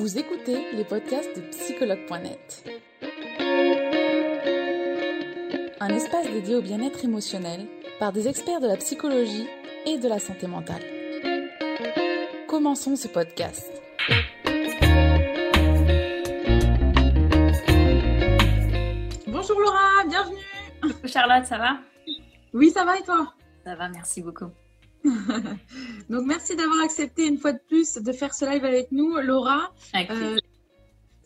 Vous écoutez les podcasts de psychologue.net. Un espace dédié au bien-être émotionnel par des experts de la psychologie et de la santé mentale. Commençons ce podcast. Bonjour Laura, bienvenue. Coucou Charlotte, ça va? Oui, ça va et toi? Ça va, merci beaucoup. Donc merci d'avoir accepté une fois de plus de faire ce live avec nous, Laura, euh,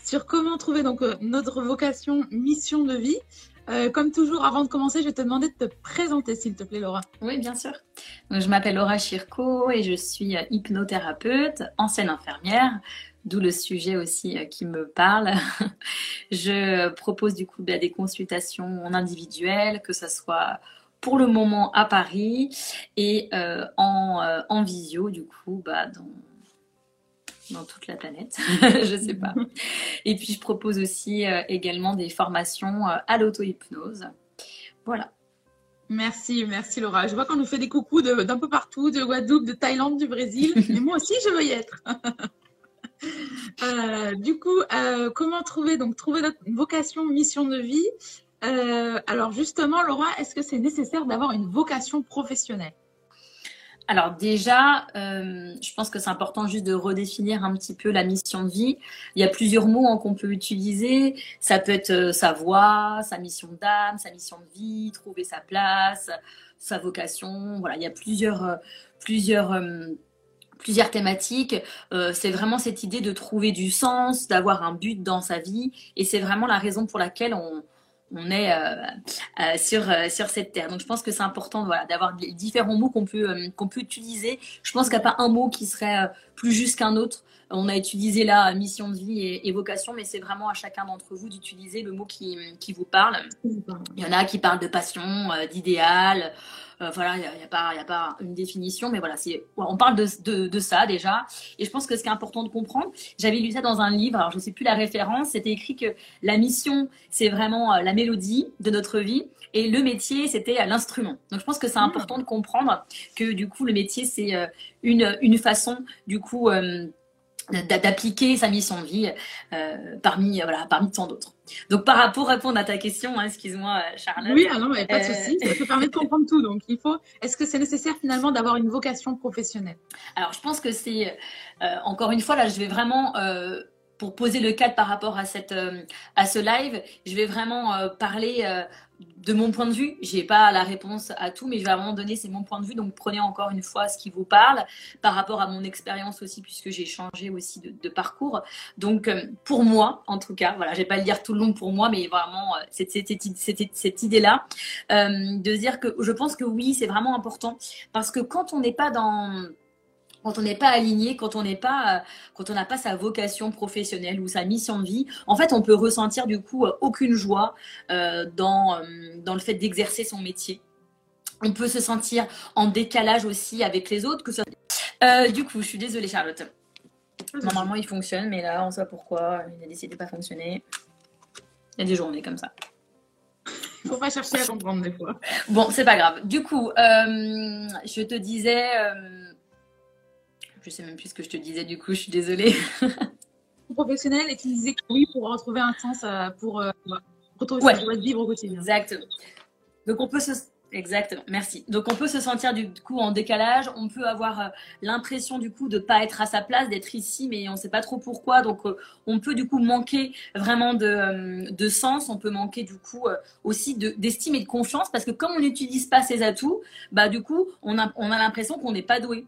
sur comment trouver donc euh, notre vocation, mission de vie. Euh, comme toujours, avant de commencer, je vais te demander de te présenter, s'il te plaît, Laura. Oui, bien sûr. je m'appelle Laura Chirco et je suis hypnothérapeute, ancienne infirmière, d'où le sujet aussi qui me parle. je propose du coup bah, des consultations en individuel, que ce soit pour le moment à Paris et euh, en, euh, en, visio, du coup, bah, dans, dans toute la planète, je sais pas. Et puis, je propose aussi euh, également des formations à l'auto-hypnose. Voilà. Merci, merci Laura. Je vois qu'on nous fait des coucous d'un peu partout, de Guadeloupe, de Thaïlande, du Brésil. Mais moi aussi, je veux y être. du coup, comment trouver donc trouver notre vocation, mission de vie? Euh, alors justement, Laura, est-ce que c'est nécessaire d'avoir une vocation professionnelle? Alors déjà, euh, je pense que c'est important juste de redéfinir un petit peu la mission de vie. Il y a plusieurs mots hein, qu'on peut utiliser. Ça peut être euh, sa voix, sa mission d'âme, sa mission de vie, trouver sa place, sa vocation. Voilà, il y a plusieurs, plusieurs, plusieurs thématiques. c'est vraiment cette idée de trouver du sens, d'avoir un but dans sa vie. Et c'est vraiment la raison pour laquelle on, on est euh, euh, sur, euh, sur cette terre. Donc je pense que c'est important voilà, d'avoir différents mots qu'on peut, qu'on peut utiliser. Je pense qu'il n'y a pas un mot qui serait plus juste qu'un autre. On a utilisé la mission de vie et, vocation, mais c'est vraiment à chacun d'entre vous d'utiliser le mot qui, qui, vous parle. Il y en a qui parlent de passion, d'idéal, euh, voilà, il n'y a, pas, a pas une définition, mais voilà, on parle de, de, ça déjà. Et je pense que ce qui est important de comprendre, j'avais lu ça dans un livre, alors je ne sais plus la référence, c'était écrit que la mission, c'est vraiment euh, la mélodie de notre vie. Et le métier, c'était euh, l'instrument. Donc, je pense que c'est ah. important de comprendre que, du coup, le métier, c'est une, une façon, du coup, d'appliquer sa mission de vie euh, parmi voilà parmi tant d'autres. Donc par rapport à répondre à ta question, hein, excuse-moi euh, Charlotte. Oui, ah non, mais pas de euh, souci, ça te permet de comprendre tout. Donc il faut. Est-ce que c'est nécessaire finalement d'avoir une vocation professionnelle? Alors je pense que c'est encore une fois là, je vais vraiment pour poser le cadre par rapport à cette à ce live, je vais vraiment parler de mon point de vue, j'ai pas la réponse à tout, mais je vais vraiment donner c'est mon point de vue. Donc prenez encore une fois ce qui vous parle par rapport à mon expérience aussi, puisque j'ai changé aussi de, parcours. Donc euh, pour moi, en tout cas, voilà, je vais pas le dire tout le long pour moi, mais vraiment euh, cette, cette, idée-là euh, de dire que je pense que oui, c'est vraiment important parce que quand on n'est pas dans quand on n'est pas aligné, quand on n'est pas, euh, quand on n'a pas sa vocation professionnelle ou sa mission de vie, en fait, on peut ressentir du coup euh, aucune joie euh, dans, dans le fait d'exercer son métier. On peut se sentir en décalage aussi avec les autres. Que du coup, je suis désolée, Charlotte. Normalement, il fonctionne, mais là, on sait pourquoi. Il a décidé de pas fonctionner? Il y a des journées comme ça. Il faut pas chercher à comprendre des fois. Bon, c'est pas grave. Du coup, je te disais je sais même plus ce que je te disais, du coup, je suis désolée. professionnel et tu disais que oui, pour retrouver un sens, euh, pour euh, retrouver ouais. sa vivre au quotidien. Exactement. Donc, on peut se. Exactement, merci. Donc on peut se sentir du coup en décalage, on peut avoir euh, l'impression du coup de pas être à sa place, d'être ici, mais on ne sait pas trop pourquoi. Donc on peut du coup manquer vraiment de, de sens, on peut manquer du coup aussi d'estime et de confiance parce que comme on n'utilise pas ses atouts, bah du coup on a, on a l'impression qu'on n'est pas doué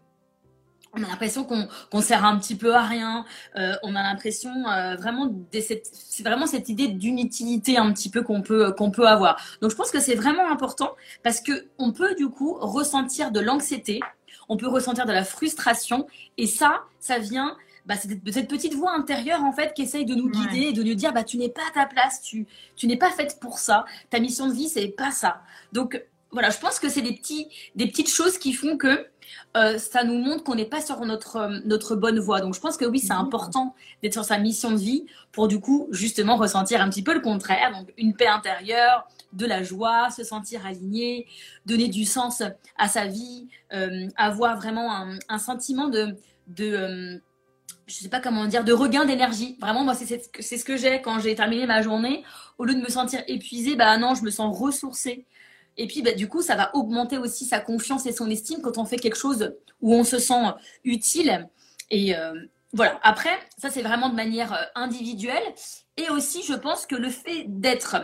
on a l'impression qu'on sert un petit peu à rien. Euh, on a l'impression euh, vraiment c'est vraiment cette idée d'inutilité un petit peu qu'on peut qu'on peut avoir. Donc je pense que c'est vraiment important parce que on peut du coup ressentir de l'anxiété, on peut ressentir de la frustration et ça, ça vient bah, c'est cette petite voix intérieure en fait qui essaye de nous guider et de nous dire bah tu n'es pas à ta place, tu tu n'es pas faite pour ça, ta mission de vie c'est pas ça. Donc voilà, je pense que c'est des petits des petites choses qui font que euh, ça nous montre qu'on n'est pas sur notre, euh, notre bonne voie. Donc je pense que oui, c'est important d'être sur sa mission de vie pour du coup justement ressentir un petit peu le contraire. Donc une paix intérieure, de la joie, se sentir aligné, donner du sens à sa vie, euh, avoir vraiment un, sentiment de, de je sais pas comment dire, de regain d'énergie. Vraiment, moi, c'est ce que j'ai quand j'ai terminé ma journée. Au lieu de me sentir épuisée, bah non, je me sens ressourcée. Et puis, bah, du coup, ça va augmenter aussi sa confiance et son estime quand on fait quelque chose où on se sent utile. Et euh, voilà. Après, ça, c'est vraiment de manière euh, individuelle. Et aussi, je pense que le fait d'être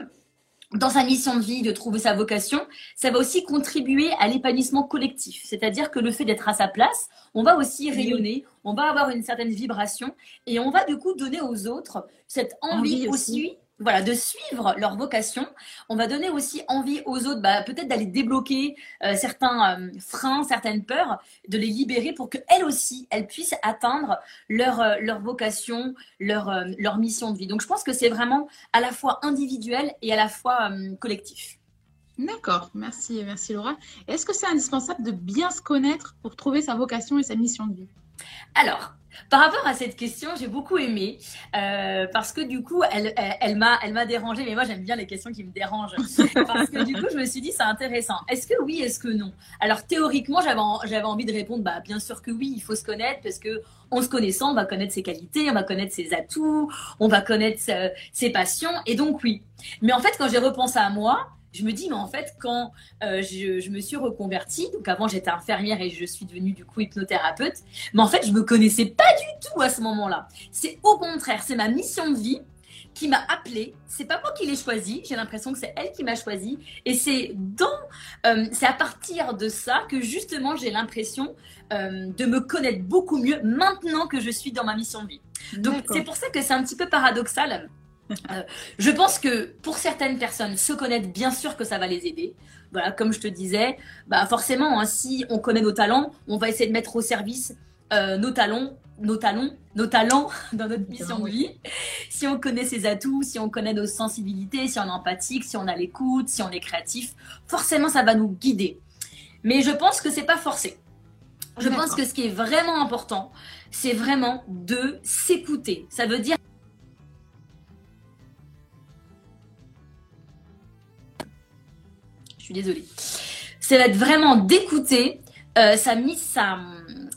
dans sa mission de vie, de trouver sa vocation, ça va aussi contribuer à l'épanouissement collectif. C'est-à-dire que le fait d'être à sa place, on va aussi rayonner, on va avoir une certaine vibration et on va du coup donner aux autres cette envie, aussi voilà, de suivre leur vocation. On va donner aussi envie aux autres, bah, peut-être d'aller débloquer euh, certains euh, freins, certaines peurs, de les libérer pour qu'elles aussi, elles puissent atteindre leur, euh, leur vocation, leur, leur mission de vie. Donc je pense que c'est vraiment à la fois individuel et à la fois collectif. D'accord, merci, merci Laura. Est-ce que c'est indispensable de bien se connaître pour trouver sa vocation et sa mission de vie? Alors, par rapport à cette question, j'ai beaucoup aimé euh, parce que du coup, elle, elle, m'a, elle m'a dérangée. Mais moi, j'aime bien les questions qui me dérangent parce que du coup, je me suis dit c'est intéressant. Est-ce que oui, est-ce que non? Alors théoriquement, j'avais, j'avais envie de répondre bah bien sûr que oui, il faut se connaître parce que en se connaissant, on va connaître ses qualités, on va connaître ses atouts, on va connaître euh, ses passions et donc oui. Mais en fait, quand j'ai repensé à moi, je me dis, mais en fait, quand euh, je, me suis reconvertie, donc avant j'étais infirmière et je suis devenue du coup hypnothérapeute, mais en fait, je me connaissais pas du tout à ce moment-là. C'est au contraire, c'est ma mission de vie qui m'a appelée. C'est pas moi qui l'ai choisie, j'ai l'impression que c'est elle qui m'a choisie. Et c'est dans, euh, c'est à partir de ça que justement j'ai l'impression euh, de me connaître beaucoup mieux maintenant que je suis dans ma mission de vie. Donc c'est pour ça que c'est un petit peu paradoxal euh, je pense que pour certaines personnes, se connaître, bien sûr que ça va les aider. Voilà, comme je te disais, bah forcément, hein, si on connaît nos talents, on va essayer de mettre au service euh, nos talents, nos talents, nos talents dans notre mission de vie. Si on connaît ses atouts, si on connaît nos sensibilités, si on est empathique, si on a l'écoute, si on est créatif, forcément, ça va nous guider. Mais je pense que c'est pas forcé. Je pense que ce qui est vraiment important, c'est vraiment de s'écouter. Ça veut dire désolée. Ça va être vraiment d'écouter euh, sa, sa,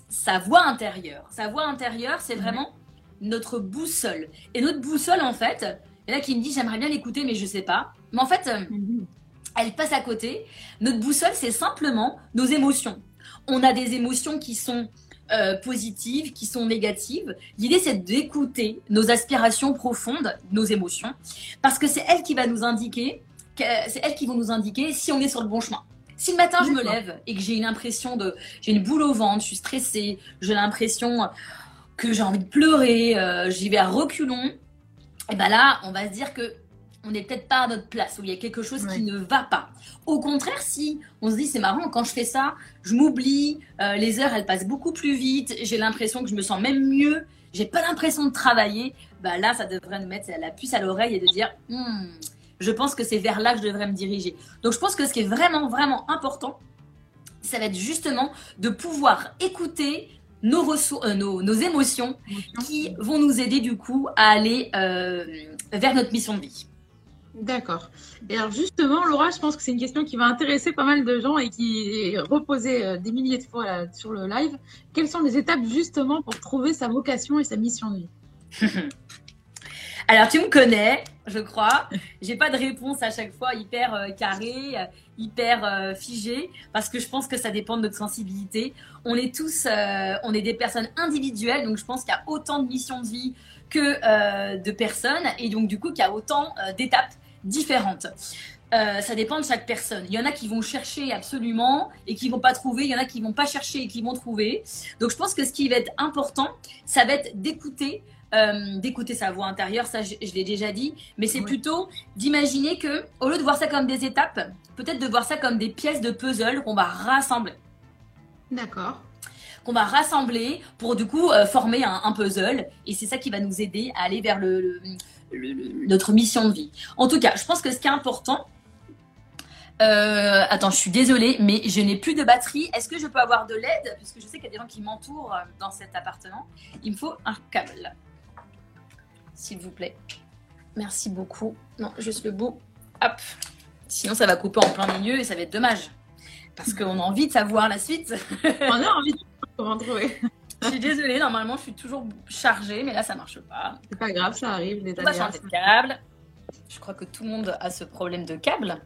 sa voix intérieure. Sa voix intérieure, c'est vraiment notre boussole. Et notre boussole, en fait, et là qui me dit j'aimerais bien l'écouter, mais je sais pas. Mais en fait, euh, elle passe à côté. Notre boussole, c'est simplement nos émotions. On a des émotions qui sont euh, positives, qui sont négatives. L'idée, c'est d'écouter nos aspirations profondes, nos émotions, parce que c'est elle qui va nous indiquer c'est elles qui vont nous indiquer si on est sur le bon chemin. Si le matin je me lève et que j'ai une impression de, j'ai une boule au ventre, je suis stressée, j'ai l'impression que j'ai envie de pleurer, euh, j'y vais à reculons, et ben là, on va se dire que on n'est peut-être pas à notre place, où il y a quelque chose qui ne va pas. Au contraire, si on se dit c'est marrant, quand je fais ça, je m'oublie, euh, les heures elles passent beaucoup plus vite, j'ai l'impression que je me sens même mieux, j'ai pas l'impression de travailler, bah là ça devrait nous mettre la puce à l'oreille et de dire hmm, je pense que c'est vers là que je devrais me diriger. Donc je pense que ce qui est vraiment, vraiment important, ça va être justement de pouvoir écouter nos, euh, nos, émotions qui vont nous aider du coup à aller euh, vers notre mission de vie. D'accord. Et alors justement, Laura, je pense que c'est une question qui va intéresser pas mal de gens et qui est reposée euh, des milliers de fois sur le live. Quelles sont les étapes justement pour trouver sa vocation et sa mission de vie? Alors, tu me connais, je crois. J'ai pas de réponse à chaque fois hyper euh, carrée, euh, hyper euh, figée, parce que je pense que ça dépend de notre sensibilité. On est tous, on est des personnes individuelles, donc je pense qu'il y a autant de missions de vie que de personnes, et donc du coup qu'il y a autant d'étapes différentes. ça dépend de chaque personne. Il y en a qui vont chercher absolument et qui vont pas trouver. Il y en a qui vont pas chercher et qui vont trouver. Donc je pense que ce qui va être important, ça va être d'écouter euh, d'écouter sa voix intérieure, ça je, l'ai déjà dit, mais c'est plutôt d'imaginer que, au lieu de voir ça comme des étapes, peut-être de voir ça comme des pièces de puzzle qu'on va rassembler. D'accord. Qu'on va rassembler pour du coup euh, former un, puzzle, et c'est ça qui va nous aider à aller vers le, notre mission de vie. En tout cas, je pense que ce qui est important, euh, attends, je suis désolée, mais je n'ai plus de batterie. Est-ce que je peux avoir de l'aide? Puisque je sais qu'il y a des gens qui m'entourent dans cet appartement. Il me faut un câble s'il vous plaît. Merci beaucoup. Non, juste le bout. Hop. Sinon, ça va couper en plein milieu et ça va être dommage. Parce qu'on a envie de savoir la suite. On a envie de comment trouver. Je suis désolée, normalement je suis toujours chargée, mais là ça marche pas. C'est pas grave, ça arrive. Les On va changer de câble. Je crois que tout le monde a ce problème de câble.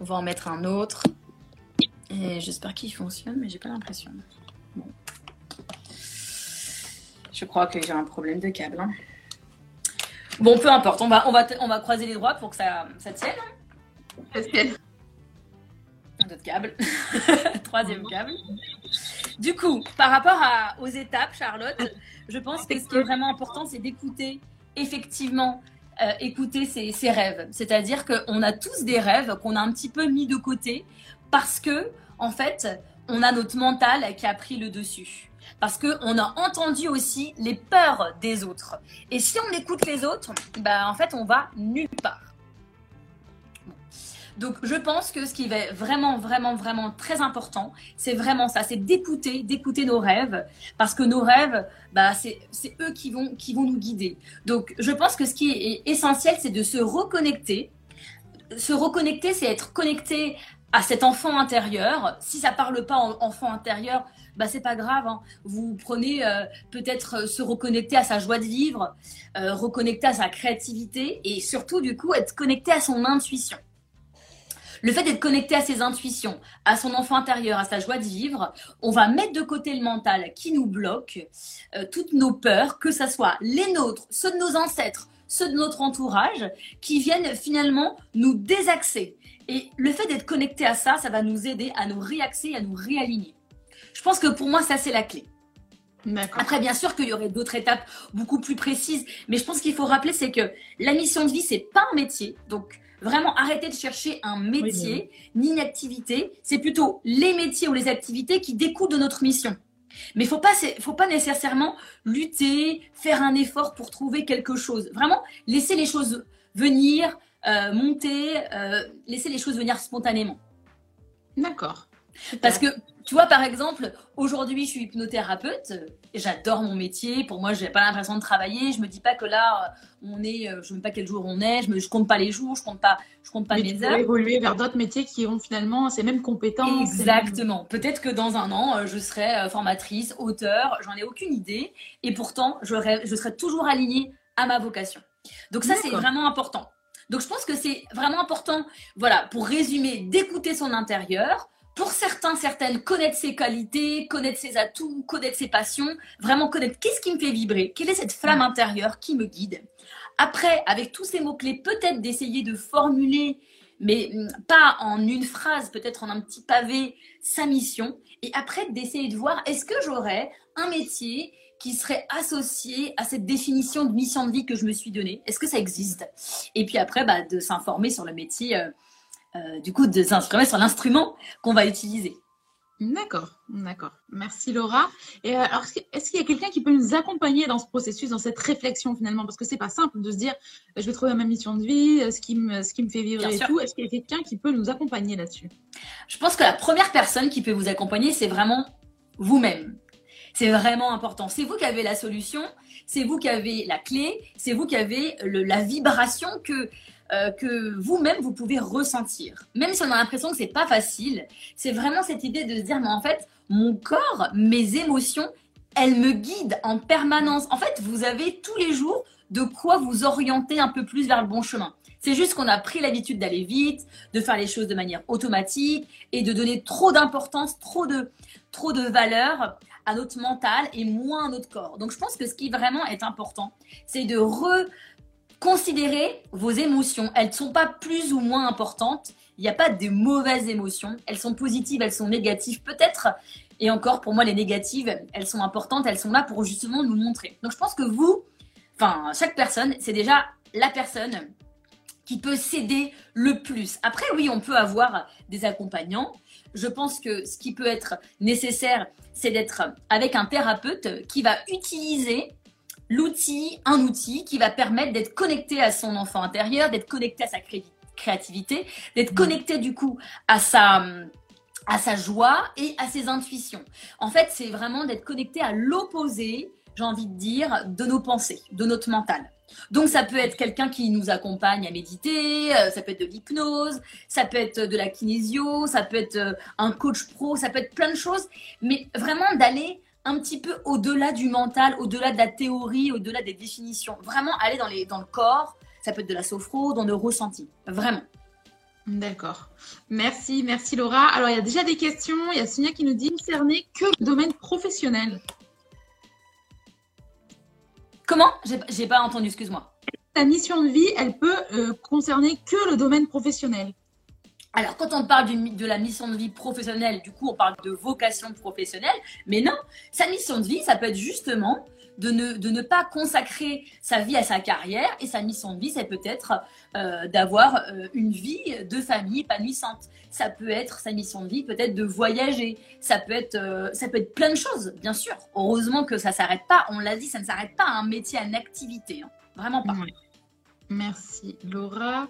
On va en mettre un autre. Et j'espère qu'il fonctionne, mais j'ai pas l'impression. Bon. Je crois que j'ai un problème de câble. Hein. Bon, peu importe, on va, on va, on va croiser les doigts pour que ça, ça tienne. Ça tienne. Un autre câble. Troisième câble. Du coup, par rapport aux étapes, Charlotte, je pense que ce qui est vraiment important, c'est d'écouter effectivement euh, écouter ses, rêves. C'est-à-dire qu'on a tous des rêves qu'on a un petit peu mis de côté parce que, en fait, on a notre mental qui a pris le dessus. Parce qu'on a entendu aussi les peurs des autres. Et si on écoute les autres, bah, en fait, on va nulle part. Donc, je pense que ce qui est vraiment, vraiment, vraiment très important, c'est vraiment ça, c'est d'écouter, d'écouter nos rêves, parce que nos rêves, bah, c'est eux qui vont, qui vont nous guider. Donc, je pense que ce qui est essentiel, c'est de se reconnecter. Se reconnecter, c'est être connecté à cet enfant intérieur. Si ça parle pas en enfant intérieur, bah c'est pas grave. Hein. Vous prenez euh, peut-être euh, se reconnecter à sa joie de vivre, euh, reconnecter à sa créativité et surtout du coup être connecté à son intuition. Le fait d'être connecté à ses intuitions, à son enfant intérieur, à sa joie de vivre, on va mettre de côté le mental qui nous bloque, toutes nos peurs, que ce soit les nôtres, ceux de nos ancêtres, ceux de notre entourage, qui viennent finalement nous désaxer. Et le fait d'être connecté à ça, ça va nous aider à nous réaxer, à nous réaligner. Je pense que pour moi, ça, c'est la clé. Après, bien sûr qu'il y aurait d'autres étapes beaucoup plus précises, mais je pense qu'il faut rappeler, c'est que la mission de vie, c'est pas un métier. Donc, Vraiment, arrêter de chercher un métier ni une activité. C'est plutôt les métiers ou les activités qui découlent de notre mission. Mais il faut pas, faut pas nécessairement lutter, faire un effort pour trouver quelque chose. Vraiment, laisser les choses venir, euh, monter, euh, laisser les choses venir spontanément. D'accord. Parce que tu vois, par exemple, aujourd'hui, je suis hypnothérapeute et j'adore mon métier. Pour moi, je n'ai pas l'impression de travailler. Je me dis pas que là, on est, euh, je ne sais pas quel jour on est. Je ne compte pas les jours, je compte pas, je compte pas Mais mes heures. évoluer vers d'autres métiers qui ont finalement ces mêmes compétences. Exactement. Peut-être que dans un an, euh, je serai euh, formatrice, auteur. J'en ai aucune idée. Et pourtant, je, je serai toujours alignée à ma vocation. Donc ça, c'est vraiment important. Donc je pense que c'est vraiment important, voilà, pour résumer, d'écouter son intérieur, pour certains, certaines, connaître ses qualités, connaître ses atouts, connaître ses passions, vraiment connaître qu'est-ce qui me fait vibrer, quelle est cette flamme intérieure qui me guide. Après, avec tous ces mots-clés, peut-être d'essayer de formuler, mais mm, pas en une phrase, peut-être en un petit pavé, sa mission. Et après, d'essayer de voir, est-ce que j'aurais un métier qui serait associé à cette définition de mission de vie que je me suis donnée? Est-ce que ça existe? Et puis après, bah, de s'informer sur le métier. Euh, euh, du coup, de s'informer sur l'instrument qu'on va utiliser. D'accord, d'accord. Merci Laura. Et euh, alors, est-ce qu'il y a quelqu'un qui peut nous accompagner dans ce processus, dans cette réflexion finalement? Parce que c'est pas simple de se dire, je vais trouver ma mission de vie, euh, ce qui me, ce qui me fait vivre et tout. Est-ce qu'il y a quelqu'un qui peut nous accompagner là-dessus? Je pense que la première personne qui peut vous accompagner, c'est vraiment vous-même. C'est vraiment important. C'est vous qui avez la solution, c'est vous qui avez la clé, c'est vous qui avez la vibration que euh, que vous-même vous pouvez ressentir. Même si on a l'impression que c'est pas facile, c'est vraiment cette idée de se dire mais en fait mon corps, mes émotions, elles me guident en permanence. En fait, vous avez tous les jours de quoi vous orienter un peu plus vers le bon chemin. C'est juste qu'on a pris l'habitude d'aller vite, de faire les choses de manière automatique et de donner trop d'importance, trop de, trop de valeur à notre mental et moins à notre corps. Donc je pense que ce qui vraiment est important, c'est de re, Considérez vos émotions. Elles ne sont pas plus ou moins importantes. Il n'y a pas de mauvaises émotions. Elles sont positives, elles sont négatives peut-être. Et encore, pour moi, les négatives, elles sont importantes. Elles sont là pour justement nous montrer. Donc, je pense que vous, enfin, chaque personne, c'est déjà la personne qui peut s'aider le plus. Après, oui, on peut avoir des accompagnants. Je pense que ce qui peut être nécessaire, c'est d'être avec un thérapeute qui va utiliser l'outil, un outil qui va permettre d'être connecté à son enfant intérieur, d'être connecté à sa créativité, d'être connecté du coup à sa à sa joie et à ses intuitions. En fait, c'est vraiment d'être connecté à l'opposé, j'ai envie de dire, de nos pensées, de notre mental. Donc ça peut être quelqu'un qui nous accompagne à méditer, euh, ça peut être de l'hypnose, ça peut être de la kinésio, ça peut être euh, un coach pro, ça peut être plein de choses, mais vraiment d'aller un petit peu au-delà du mental, au-delà de la théorie, au-delà des définitions. Vraiment aller dans, les, dans le corps. Ça peut être de la sophro, dans le ressenti. Vraiment. D'accord. Merci, merci Laura. Alors, il y a déjà des questions. Il y a Sonia qui nous dit concerner que le domaine professionnel. Comment? J'ai pas entendu, excuse-moi. Ta mission de vie, elle peut euh, concerner que le domaine professionnel. Alors, quand on parle de la mission de vie professionnelle, du coup, on parle de vocation professionnelle, mais non, sa mission de vie, ça peut être justement de ne, ne pas consacrer sa vie à sa carrière, et sa mission de vie, c'est peut-être euh, d'avoir euh, une vie de famille épanouissante. Ça peut être sa mission de vie, peut-être de voyager. Ça peut être, euh, ça peut être plein de choses, bien sûr. Heureusement que ça s'arrête pas. On l'a dit, ça ne s'arrête pas à un métier, à une activité. Hein. Vraiment pas. Merci, Laura.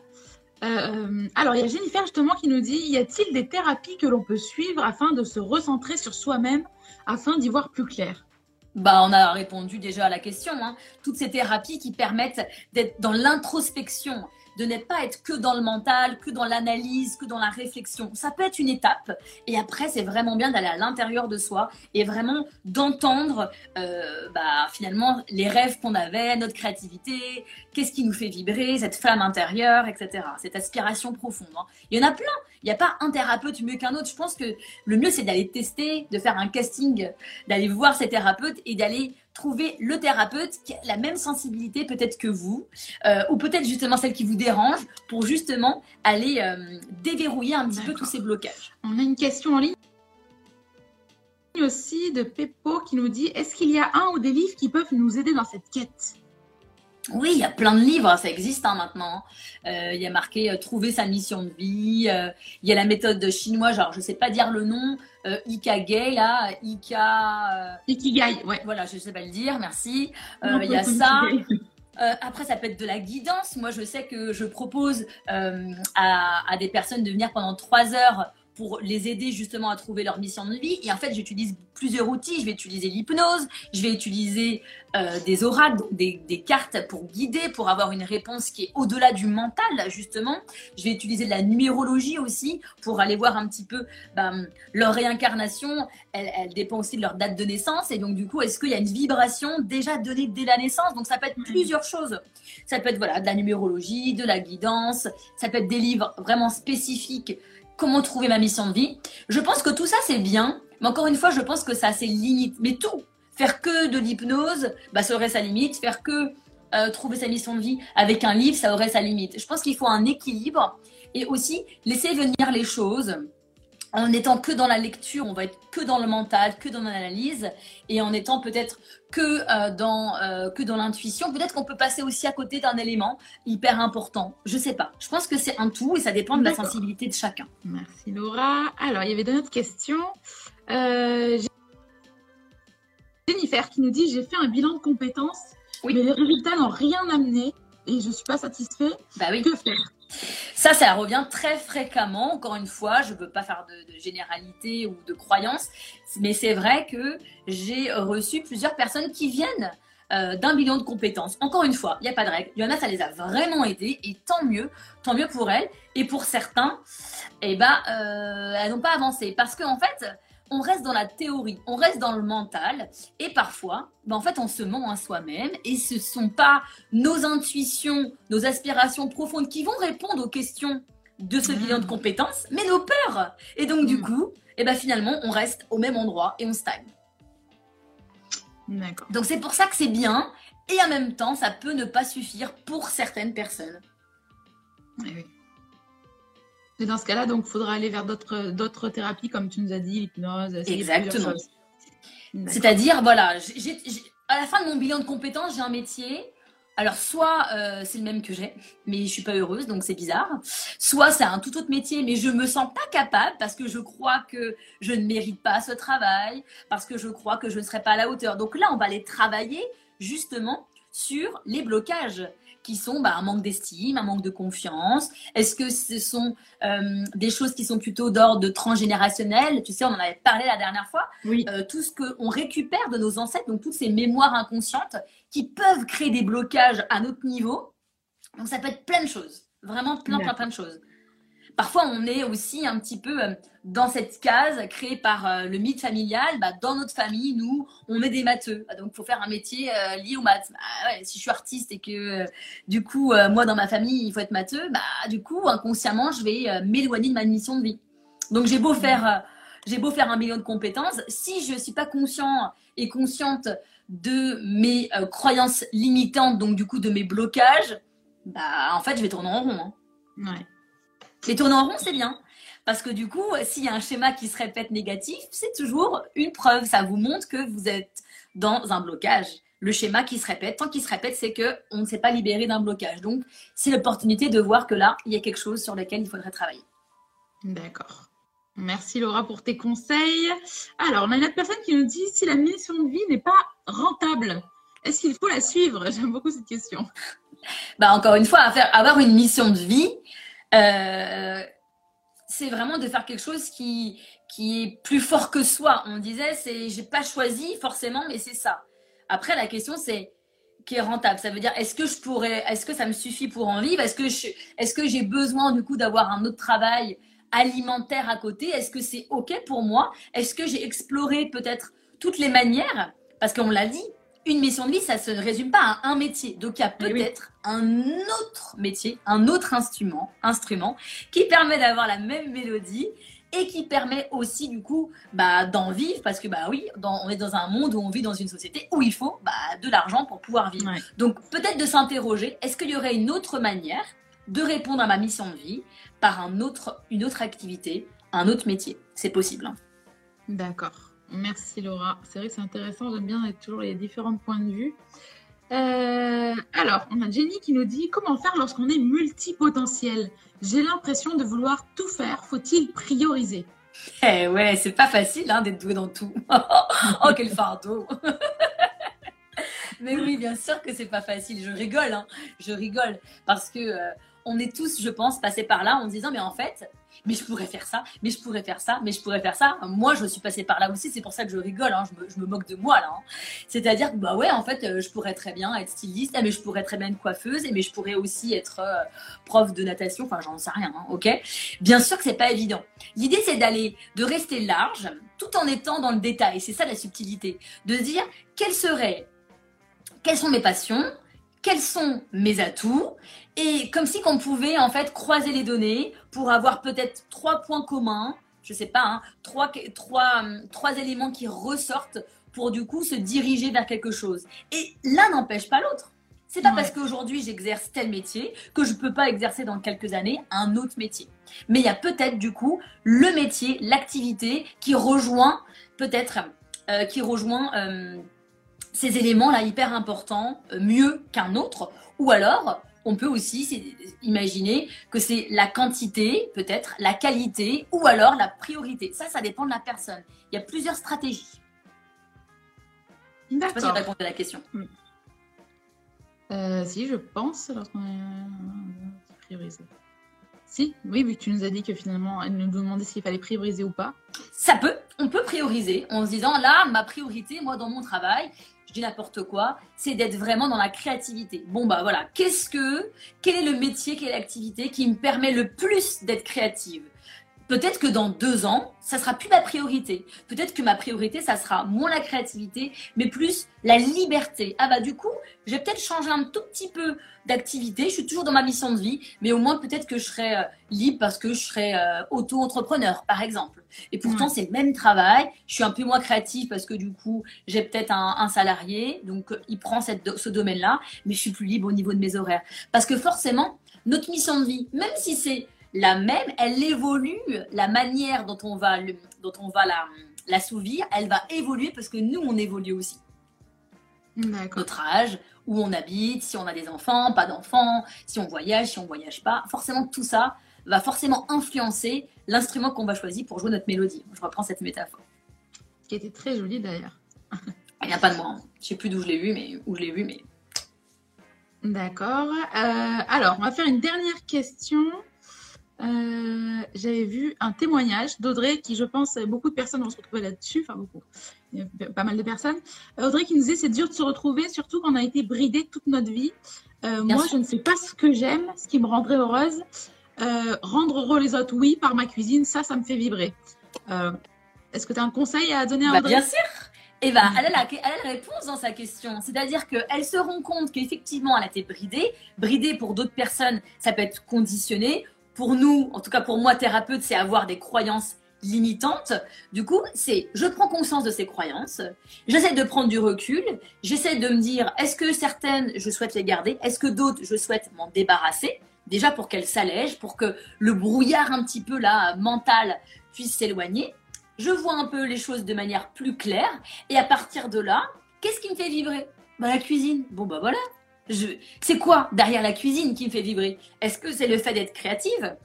Euh, alors, il y a Jennifer justement qui nous dit Y a-t-il des thérapies que l'on peut suivre afin de se recentrer sur soi-même, afin d'y voir plus clair? Bah, on a répondu déjà à la question. Hein. Toutes ces thérapies qui permettent d'être dans l'introspection, de ne pas être que dans le mental, que dans l'analyse, que dans la réflexion. Ça peut être une étape. Et après, c'est vraiment bien d'aller à l'intérieur de soi et vraiment d'entendre euh, bah, finalement les rêves qu'on avait, notre créativité, qu'est-ce qui nous fait vibrer, cette flamme intérieure, etc. Cette aspiration profonde. Hein. Il y en a plein. Il n'y a pas un thérapeute mieux qu'un autre. Je pense que le mieux, c'est d'aller tester, de faire un casting, d'aller voir ces thérapeutes et d'aller trouver le thérapeute qui a la même sensibilité peut-être que vous, euh, ou peut-être justement celle qui vous dérange, pour justement aller euh, déverrouiller un petit peu tous ces blocages. On a une question en ligne aussi de Peppo qui nous dit est-ce qu'il y a un ou des livres qui peuvent nous aider dans cette quête? Oui, il y a plein de livres, ça existe hein, maintenant. Euh, il y a marqué Trouver sa mission de vie. il y a la méthode chinoise, genre je ne sais pas dire le nom, euh, Ikagay, là, Ika. Euh, Ikigai, ouais. Voilà, je ne sais pas le dire, merci. Euh, il y a ça. après, ça peut être de la guidance. Moi, je sais que je propose à, à, des personnes de venir pendant trois heures pour les aider justement à trouver leur mission de vie. Et en fait, j'utilise plusieurs outils. Je vais utiliser l'hypnose, je vais utiliser euh, des oracles, des, des, cartes pour guider, pour avoir une réponse qui est au-delà du mental, justement. Je vais utiliser de la numérologie aussi pour aller voir un petit peu ben, leur réincarnation. Elle, elle, dépend aussi de leur date de naissance. Et donc, du coup, est-ce qu'il y a une vibration déjà donnée dès la naissance? Donc, ça peut être plusieurs choses. Ça peut être voilà, de la numérologie, de la guidance. Ça peut être des livres vraiment spécifiques comment trouver ma mission de vie. Je pense que tout ça, c'est bien, mais encore une fois, je pense que ça a ses limites. Mais tout, faire que de l'hypnose, bah, ça aurait sa limite. Faire que euh, trouver sa mission de vie avec un livre, ça aurait sa limite. Je pense qu'il faut un équilibre et aussi laisser venir les choses en n'étant que dans la lecture, on va être que dans le mental, que dans l'analyse, et en étant peut-être que euh, dans euh, que dans l'intuition, peut-être qu'on peut passer aussi à côté d'un élément hyper important. Je sais pas. Je pense que c'est un tout et ça dépend de la sensibilité de chacun. Merci Laura. Alors il y avait d'autres questions. Euh, Jennifer qui nous dit j'ai fait un bilan de compétences, mais les résultats n'ont rien amené et je suis pas satisfait. Bah oui. Que faire? Ça, ça revient très fréquemment. Encore une fois, je ne veux pas faire de, généralité ou de croyance, mais c'est vrai que j'ai reçu plusieurs personnes qui viennent euh, d'un bilan de compétences. Encore une fois, il n'y a pas de règle. Il y ça les a vraiment aidés et tant mieux, tant mieux pour elles. Et pour certains, eh ben, euh, elles n'ont pas avancé parce qu'en en fait, on reste dans la théorie, on reste dans le mental, et parfois, ben en fait, on se ment à soi-même, et ce ne sont pas nos intuitions, nos aspirations profondes qui vont répondre aux questions de ce bilan de compétences, mais nos peurs. Et donc, du hmm. coup, et ben finalement, on reste au même endroit et on stagne. Donc, c'est pour ça que c'est bien, et en même temps, ça peut ne pas suffire pour certaines personnes. Oui, et dans ce cas-là, donc, il faudra aller vers d'autres, thérapies, comme tu nous as dit, l'hypnose. Exactement. C'est-à-dire, voilà, à la fin de mon bilan de compétences, j'ai un métier. Alors, soit euh, c'est le même que j'ai, mais je suis pas heureuse, donc c'est bizarre. Soit c'est un tout autre métier, mais je me sens pas capable parce que je crois que je ne mérite pas ce travail, parce que je crois que je ne serai pas à la hauteur. Donc là, on va aller travailler justement sur les blocages qui sont bah, un manque d'estime, un manque de confiance Est-ce que ce sont euh, des choses qui sont plutôt d'ordre transgénérationnel? Tu sais, on en avait parlé la dernière fois. Oui. Euh, tout ce qu'on récupère de nos ancêtres, donc toutes ces mémoires inconscientes qui peuvent créer des blocages à notre niveau. Donc ça peut être plein de choses, vraiment plein, plein, plein de choses. Parfois on est aussi un petit peu euh, dans cette case créée par euh, le mythe familial. Bah, dans notre famille, nous, on est des matheux. Bah, donc, il faut faire un métier euh, lié aux maths. Bah, si je suis artiste et que, du coup, moi, dans ma famille, il faut être matheux, bah, du coup, inconsciemment, je vais m'éloigner de ma mission de vie. Donc, j'ai beau faire, beau faire un million de compétences, si je ne suis pas conscient et consciente de mes croyances limitantes, donc du coup de mes blocages, en fait, je vais tourner en rond. Hein. Ouais. Les tourner en rond, c'est bien. Parce que du coup, s'il y a un schéma qui se répète négatif, c'est toujours une preuve. Ça vous montre que vous êtes dans un blocage. Le schéma qui se répète, tant qu'il se répète, c'est qu'on ne s'est pas libéré d'un blocage. Donc, c'est l'opportunité de voir que là, il y a quelque chose sur lequel il faudrait travailler. D'accord. Merci Laura pour tes conseils. Alors, on a une autre personne qui nous dit si la mission de vie n'est pas rentable, est-ce qu'il faut la suivre? J'aime beaucoup cette question. Bah, encore une fois, avoir une mission de vie, euh, c'est vraiment de faire quelque chose qui, qui est plus fort que soi. On disait, c'est, j'ai pas choisi forcément, mais c'est ça. Après, la question, c'est qui est rentable. Ça veut dire, est-ce que je pourrais, est-ce que ça me suffit pour en vivre? Est-ce que est-ce que j'ai besoin du coup d'avoir un autre travail alimentaire à côté? Est-ce que c'est ok pour moi? Est-ce que j'ai exploré peut-être toutes les manières? Parce qu'on l'a dit, une mission de vie, ça se résume pas à un métier. Donc il y a eh peut-être un autre métier, un autre instrument, instrument qui permet d'avoir la même mélodie et qui permet aussi du coup bah, d'en vivre parce que bah oui, on est dans un monde où on vit dans une société où il faut bah, de l'argent pour pouvoir vivre. Donc peut-être de s'interroger, est-ce qu'il y aurait une autre manière de répondre à ma mission de vie par un autre, une autre activité, un autre métier? C'est possible. Hein. D'accord. Merci Laura. C'est vrai que c'est intéressant, j'aime bien toujours les différents points de vue. Euh, alors, on a Jenny qui nous dit comment faire lorsqu'on est multipotentiel? J'ai l'impression de vouloir tout faire. Faut-il prioriser? Eh ouais, c'est pas facile hein, d'être doué dans tout. oh, quel fardeau Mais oui, bien sûr que c'est pas facile. Je rigole, hein. je rigole parce que euh, on est tous, je pense, passés par là en disant mais en fait, mais je pourrais faire ça, mais je pourrais faire ça, mais je pourrais faire ça. Moi, je suis passée par là aussi, c'est pour ça que je rigole, hein. je, me, moque de moi là. Hein. C'est-à-dire que bah ouais, en fait, euh, je pourrais très bien être styliste, mais je pourrais très bien être coiffeuse, mais je pourrais aussi être euh, prof de natation, enfin j'en sais rien, hein, ok? Bien sûr que c'est pas évident. L'idée c'est d'aller, de rester large, tout en étant dans le détail. C'est ça la subtilité, de dire quelles seraient, quelles sont mes passions, quels sont mes atouts et comme si qu'on pouvait en fait croiser les données pour avoir peut-être trois points communs, je sais pas, hein, trois, trois, trois éléments qui ressortent pour du coup se diriger vers quelque chose. Et l'un n'empêche pas l'autre. C'est pas parce qu'aujourd'hui j'exerce tel métier que je peux pas exercer dans quelques années un autre métier. Mais il y a peut-être du coup le métier, l'activité qui rejoint peut-être, euh, qui rejoint euh, ces éléments-là hyper importants euh, mieux qu'un autre. Ou alors on peut aussi imaginer que c'est la quantité, peut-être, la qualité ou alors la priorité. Ça, ça dépend de la personne. Il y a plusieurs stratégies. D'accord. Je sais pas si répondu à la question. Hmm. Euh, si, je pense, lorsqu'on est priorisé. Si, oui, vu que tu nous as dit que finalement, elle nous demandait s'il fallait prioriser ou pas. Ça peut, on peut prioriser en se disant là, ma priorité, moi, dans mon travail, je dis n'importe quoi, c'est d'être vraiment dans la créativité. Bon, bah voilà, qu'est-ce que, quel est le métier, quelle est l'activité qui me permet le plus d'être créative? Peut-être que dans deux ans, ça sera plus ma priorité. Peut-être que ma priorité, ça sera moins la créativité, mais plus la liberté. Ah bah du coup, je vais peut-être changer un tout petit peu d'activité. Je suis toujours dans ma mission de vie, mais au moins peut-être que je serai euh, libre parce que je serai euh, auto-entrepreneur, par exemple. Et pourtant, c'est le même travail. Je suis un peu moins créative parce que du coup, j'ai peut-être un, salarié, donc il prend cette, ce domaine-là, mais je suis plus libre au niveau de mes horaires. Parce que forcément, notre mission de vie, même si c'est la même, elle évolue, la manière dont on va, dont on va la, l'assouvir, elle va évoluer parce que nous, on évolue aussi. Notre âge, où on habite, si on a des enfants, pas d'enfants, si on voyage, si on voyage pas. Forcément, tout ça va forcément influencer l'instrument qu'on va choisir pour jouer notre mélodie. Je reprends cette métaphore. Qui était très jolie d'ailleurs. Il n'y a pas de moi. Hein. Je sais plus d'où je l'ai vu, mais où je l'ai vu, mais. D'accord. Euh, alors, on va faire une dernière question. Euh, j'avais vu un témoignage d'Audrey qui, je pense, beaucoup de personnes vont se retrouver là-dessus, enfin beaucoup, il y a pas mal de personnes. Euh, Audrey qui nous disait c'est dur de se retrouver, surtout quand on a été bridé toute notre vie. Euh, moi, je ne sais pas ce que j'aime, ce qui me rendrait heureuse. rendre heureux les autres, oui, par ma cuisine, ça, ça me fait vibrer. Est-ce que tu as un conseil à donner à bah, Bien sûr et bah, elle a, la, elle a la réponse dans sa question. C'est-à-dire qu'elle se rend compte qu'effectivement, elle a été bridée. Bridée pour d'autres personnes, ça peut être conditionné. Pour nous, en tout cas pour moi, thérapeute, c'est avoir des croyances limitantes. Du coup, c'est je prends conscience de ces croyances, j'essaie de prendre du recul, j'essaie de me dire est-ce que certaines, je souhaite les garder, est-ce que d'autres, je souhaite m'en débarrasser? Déjà pour qu'elles s'allègent, pour que le brouillard un petit peu là mental puisse s'éloigner je vois un peu les choses de manière plus claire. Et à partir de là, qu'est-ce qui me fait vibrer? Bah, La cuisine. Bon, bah voilà. Je... C'est quoi derrière la cuisine qui me fait vibrer? Est-ce que c'est le fait d'être créative?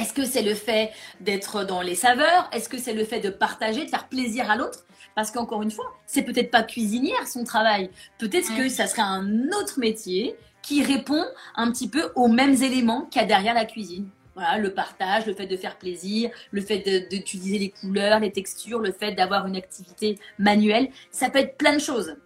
Est-ce que c'est le fait d'être dans les saveurs? Est-ce que c'est le fait de partager, de faire plaisir à l'autre? Parce qu'encore une fois, c'est peut-être pas cuisinière son travail. Peut-être que ça serait un autre métier qui répond un petit peu aux mêmes éléments qu'il y a derrière la cuisine. Voilà, le partage, le fait de faire plaisir, le fait d'utiliser les couleurs, les textures, le fait d'avoir une activité manuelle, ça peut être plein de choses.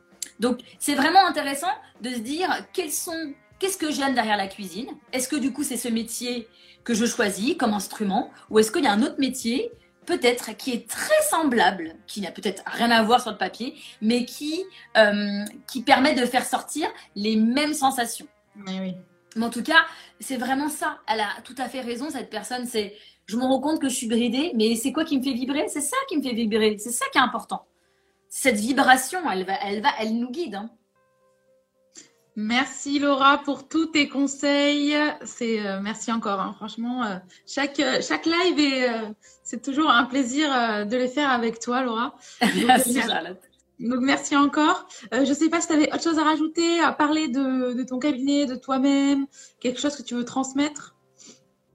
Donc, c'est vraiment intéressant de se dire quels sont, qu'est-ce que j'aime derrière la cuisine Est-ce que du coup, c'est ce métier que je choisis comme instrument Ou est-ce qu'il y a un autre métier, peut-être, qui est très semblable, qui n'a peut-être rien à voir sur le papier, mais qui, euh, qui permet de faire sortir les mêmes sensations oui, oui. Mais en tout cas, c'est vraiment ça. Elle a tout à fait raison, cette personne. C'est, je me rends compte que je suis bridée, mais c'est quoi qui me fait vibrer? C'est ça qui me fait vibrer. C'est ça qui est important. Cette vibration, elle va, elle va, elle nous guide. Hein. Merci Laura pour tous tes conseils. C'est euh, merci encore. Hein. Franchement, euh, chaque chaque live est euh, c'est toujours un plaisir de les faire avec toi, Laura. merci Charlotte. Donc merci encore. Euh, je ne sais pas si tu avais autre chose à rajouter, à parler de, ton cabinet, de toi-même, quelque chose que tu veux transmettre?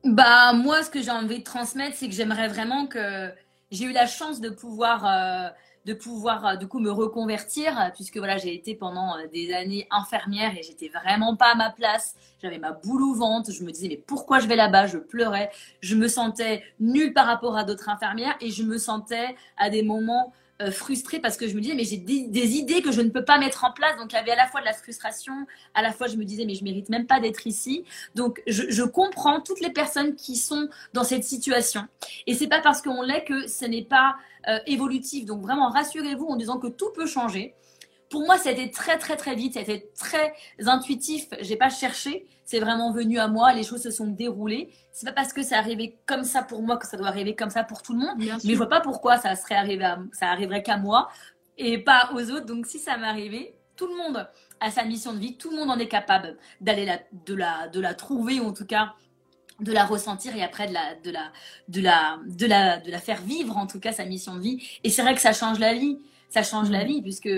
Bah moi, ce que j'ai envie de transmettre, c'est que j'aimerais vraiment que j'ai eu la chance de pouvoir euh, de pouvoir euh, du coup me reconvertir puisque voilà j'ai été pendant des années infirmière et j'étais vraiment pas à ma place j'avais ma boule au ventre je me disais mais pourquoi je vais là-bas? Je pleurais je me sentais nulle par rapport à d'autres infirmières et je me sentais à des moments euh, frustrée parce que je me disais, mais j'ai des, idées que je ne peux pas mettre en place. Donc, il y avait à la fois de la frustration, à la fois je me disais, mais je mérite même pas d'être ici. Donc, je, comprends toutes les personnes qui sont dans cette situation. Et c'est pas parce qu'on l'est que ce n'est pas euh, évolutif. Donc, vraiment, rassurez-vous en disant que tout peut changer. Pour moi, ça a été très, très, très vite. Ça a été très intuitif. J'ai pas cherché. C'est vraiment venu à moi. Les choses se sont déroulées. C'est pas parce que ça arrivé comme ça pour moi que ça doit arriver comme ça pour tout le monde. mais je vois pas pourquoi ça serait arrivé ça arriverait qu'à moi et pas aux autres. Donc, si ça m'arrivait, tout le monde a sa mission de vie. Tout le monde en est capable d'aller de la, de la trouver ou en tout cas de la ressentir et après de la, de la, de la, de la, de la faire vivre en tout cas sa mission de vie. Et c'est vrai que ça change la vie ça change la mm. vie puisque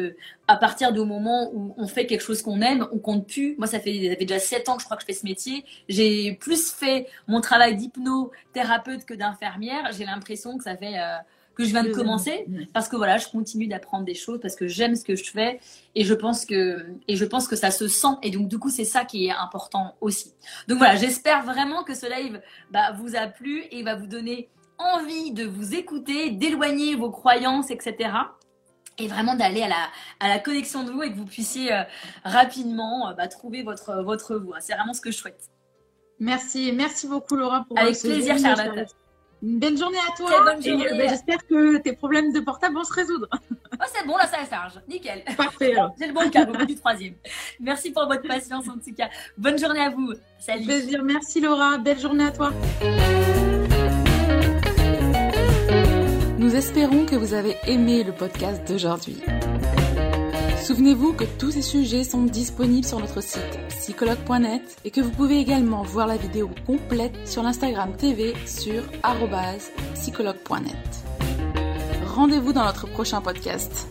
à partir du moment où on fait quelque chose qu'on aime, on compte plus. Moi, ça fait, ça fait déjà sept ans que je crois que je fais ce métier. J'ai plus fait mon travail d'hypnothérapeute que d'infirmière. J'ai l'impression que ça fait euh, que je viens de commencer parce que voilà, je continue d'apprendre des choses parce que j'aime ce que je fais et je pense que et je pense que ça se sent et donc du coup c'est ça qui est important aussi. Donc voilà, j'espère vraiment que ce live bah, vous a plu et va vous donner envie de vous écouter, d'éloigner vos croyances, etc et vraiment d'aller à la, à la connexion de vous et que vous puissiez euh, rapidement euh, bah, trouver votre, votre voie. C'est vraiment ce que je souhaite. Merci, merci beaucoup Laura pour Avec plaisir Charlotte. Une belle journée à toi. bonne journée. Bah, j'espère que tes problèmes de portable vont se résoudre. Oh, c'est bon, là ça charge. Nickel. Parfait. J'ai le bon au bout du troisième. Merci pour votre patience en tout cas. Bonne journée à vous. Salut. Plaisir. Merci Laura. Belle journée à toi. Nous espérons que vous avez aimé le podcast d'aujourd'hui. Souvenez-vous que tous ces sujets sont disponibles sur notre site psychologue.net et que vous pouvez également voir la vidéo complète sur l'Instagram TV sur psychologue.net. Rendez-vous dans notre prochain podcast.